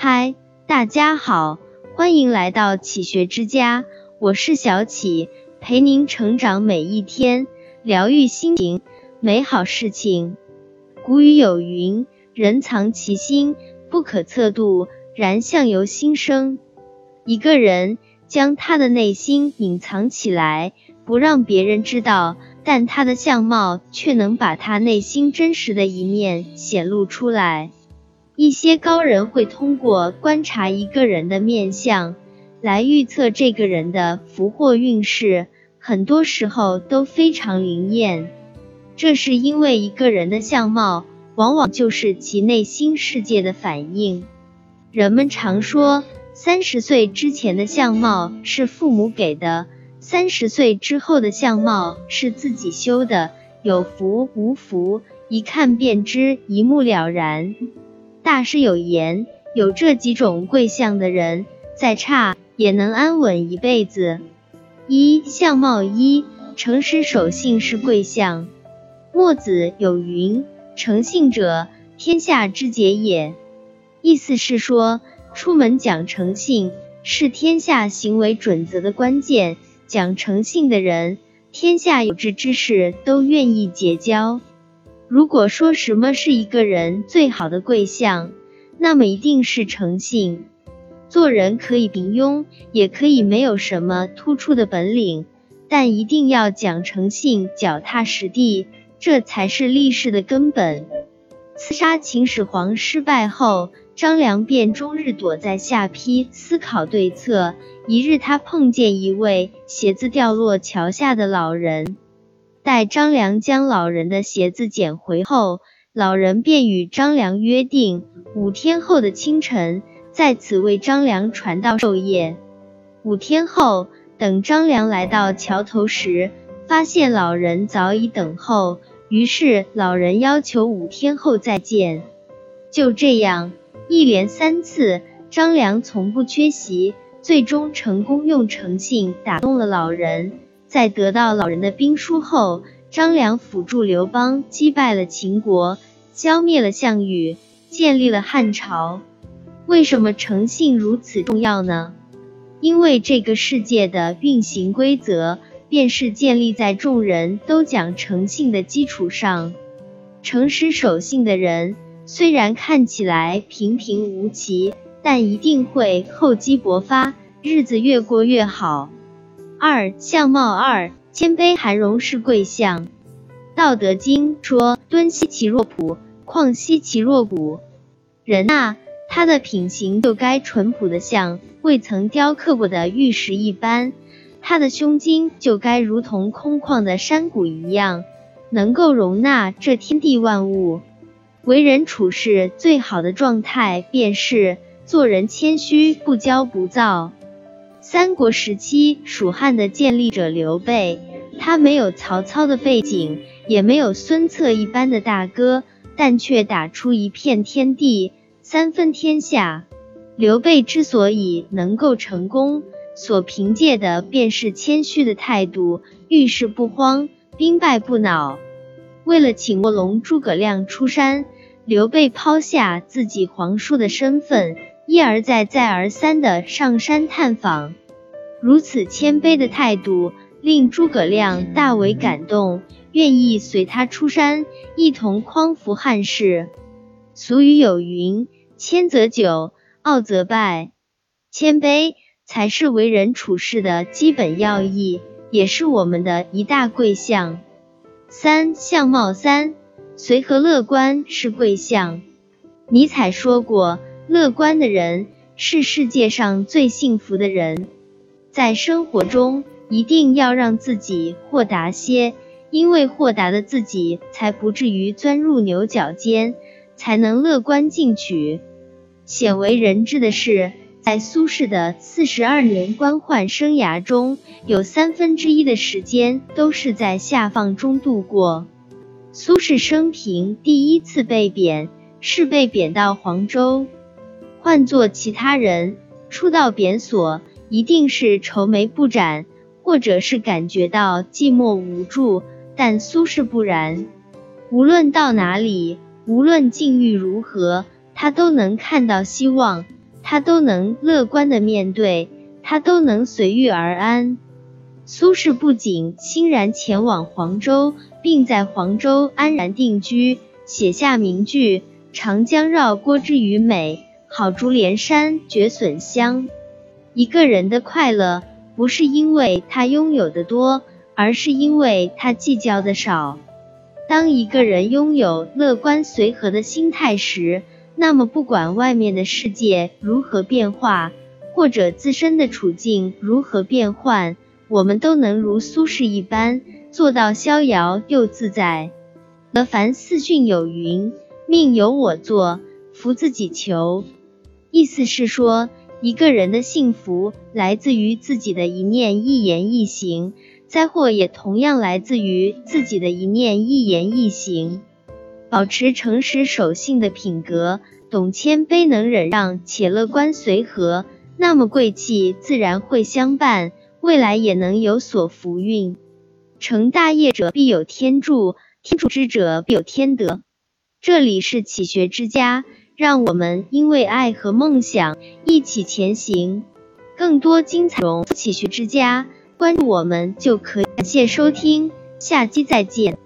嗨，大家好，欢迎来到启学之家，我是小启，陪您成长每一天，疗愈心情，美好事情。古语有云：人藏其心，不可测度，然相由心生。一个人将他的内心隐藏起来，不让别人知道，但他的相貌却能把他内心真实的一面显露出来。一些高人会通过观察一个人的面相来预测这个人的福祸运势，很多时候都非常灵验。这是因为一个人的相貌往往就是其内心世界的反应。人们常说，三十岁之前的相貌是父母给的，三十岁之后的相貌是自己修的，有福无福，一看便知，一目了然。大师有言，有这几种贵相的人，再差也能安稳一辈子。一相貌一，诚实守信是贵相。墨子有云：“诚信者，天下之结也。”意思是说，出门讲诚信是天下行为准则的关键。讲诚信的人，天下有志之士都愿意结交。如果说什么是一个人最好的贵相，那么一定是诚信。做人可以平庸，也可以没有什么突出的本领，但一定要讲诚信，脚踏实地，这才是立世的根本。刺杀秦始皇失败后，张良便终日躲在下邳思考对策。一日，他碰见一位鞋子掉落桥下的老人。待张良将老人的鞋子捡回后，老人便与张良约定，五天后的清晨在此为张良传道授业。五天后，等张良来到桥头时，发现老人早已等候，于是老人要求五天后再见。就这样，一连三次，张良从不缺席，最终成功用诚信打动了老人。在得到老人的兵书后，张良辅助刘邦击败了秦国，消灭了项羽，建立了汉朝。为什么诚信如此重要呢？因为这个世界的运行规则，便是建立在众人都讲诚信的基础上。诚实守信的人，虽然看起来平平无奇，但一定会厚积薄发，日子越过越好。二相貌二，谦卑含容是贵相。道德经说：“敦兮其若朴，旷兮其若谷。”人呐，他的品行就该淳朴的像未曾雕刻过的玉石一般，他的胸襟就该如同空旷的山谷一样，能够容纳这天地万物。为人处事最好的状态，便是做人谦虚，不骄不躁。三国时期，蜀汉的建立者刘备，他没有曹操的背景，也没有孙策一般的大哥，但却打出一片天地，三分天下。刘备之所以能够成功，所凭借的便是谦虚的态度，遇事不慌，兵败不恼。为了请卧龙诸葛亮出山，刘备抛下自己皇叔的身份。一而再、再而三的上山探访，如此谦卑的态度令诸葛亮大为感动，愿意随他出山，一同匡扶汉室。俗语有云：“谦则久，傲则败。”谦卑才是为人处事的基本要义，也是我们的一大贵相。三相貌三，随和乐观是贵相。尼采说过。乐观的人是世界上最幸福的人。在生活中，一定要让自己豁达些，因为豁达的自己才不至于钻入牛角尖，才能乐观进取。鲜为人知的是，在苏轼的四十二年官宦生涯中，有三分之一的时间都是在下放中度过。苏轼生平第一次被贬，是被贬到黄州。换做其他人，初到贬所，一定是愁眉不展，或者是感觉到寂寞无助。但苏轼不然，无论到哪里，无论境遇如何，他都能看到希望，他都能乐观的面对，他都能随遇而安。苏轼不仅欣然前往黄州，并在黄州安然定居，写下名句“长江绕郭之鱼美，好竹连山绝笋香”。一个人的快乐，不是因为他拥有的多，而是因为他计较的少。当一个人拥有乐观随和的心态时，那么不管外面的世界如何变化，或者自身的处境如何变换。我们都能如苏轼一般做到逍遥又自在。而凡四训有云：“命由我作，福自己求。”意思是说，一个人的幸福来自于自己的一念一言一行，灾祸也同样来自于自己的一念一言一行。保持诚实守信的品格，懂谦卑能忍让且乐观随和，那么贵气自然会相伴。未来也能有所福运。成大业者必有天助，天助之者必有天德。这里是启学之家，让我们因为爱和梦想一起前行。更多精彩容启学之家，关注我们就可以。感谢收听，下期再见。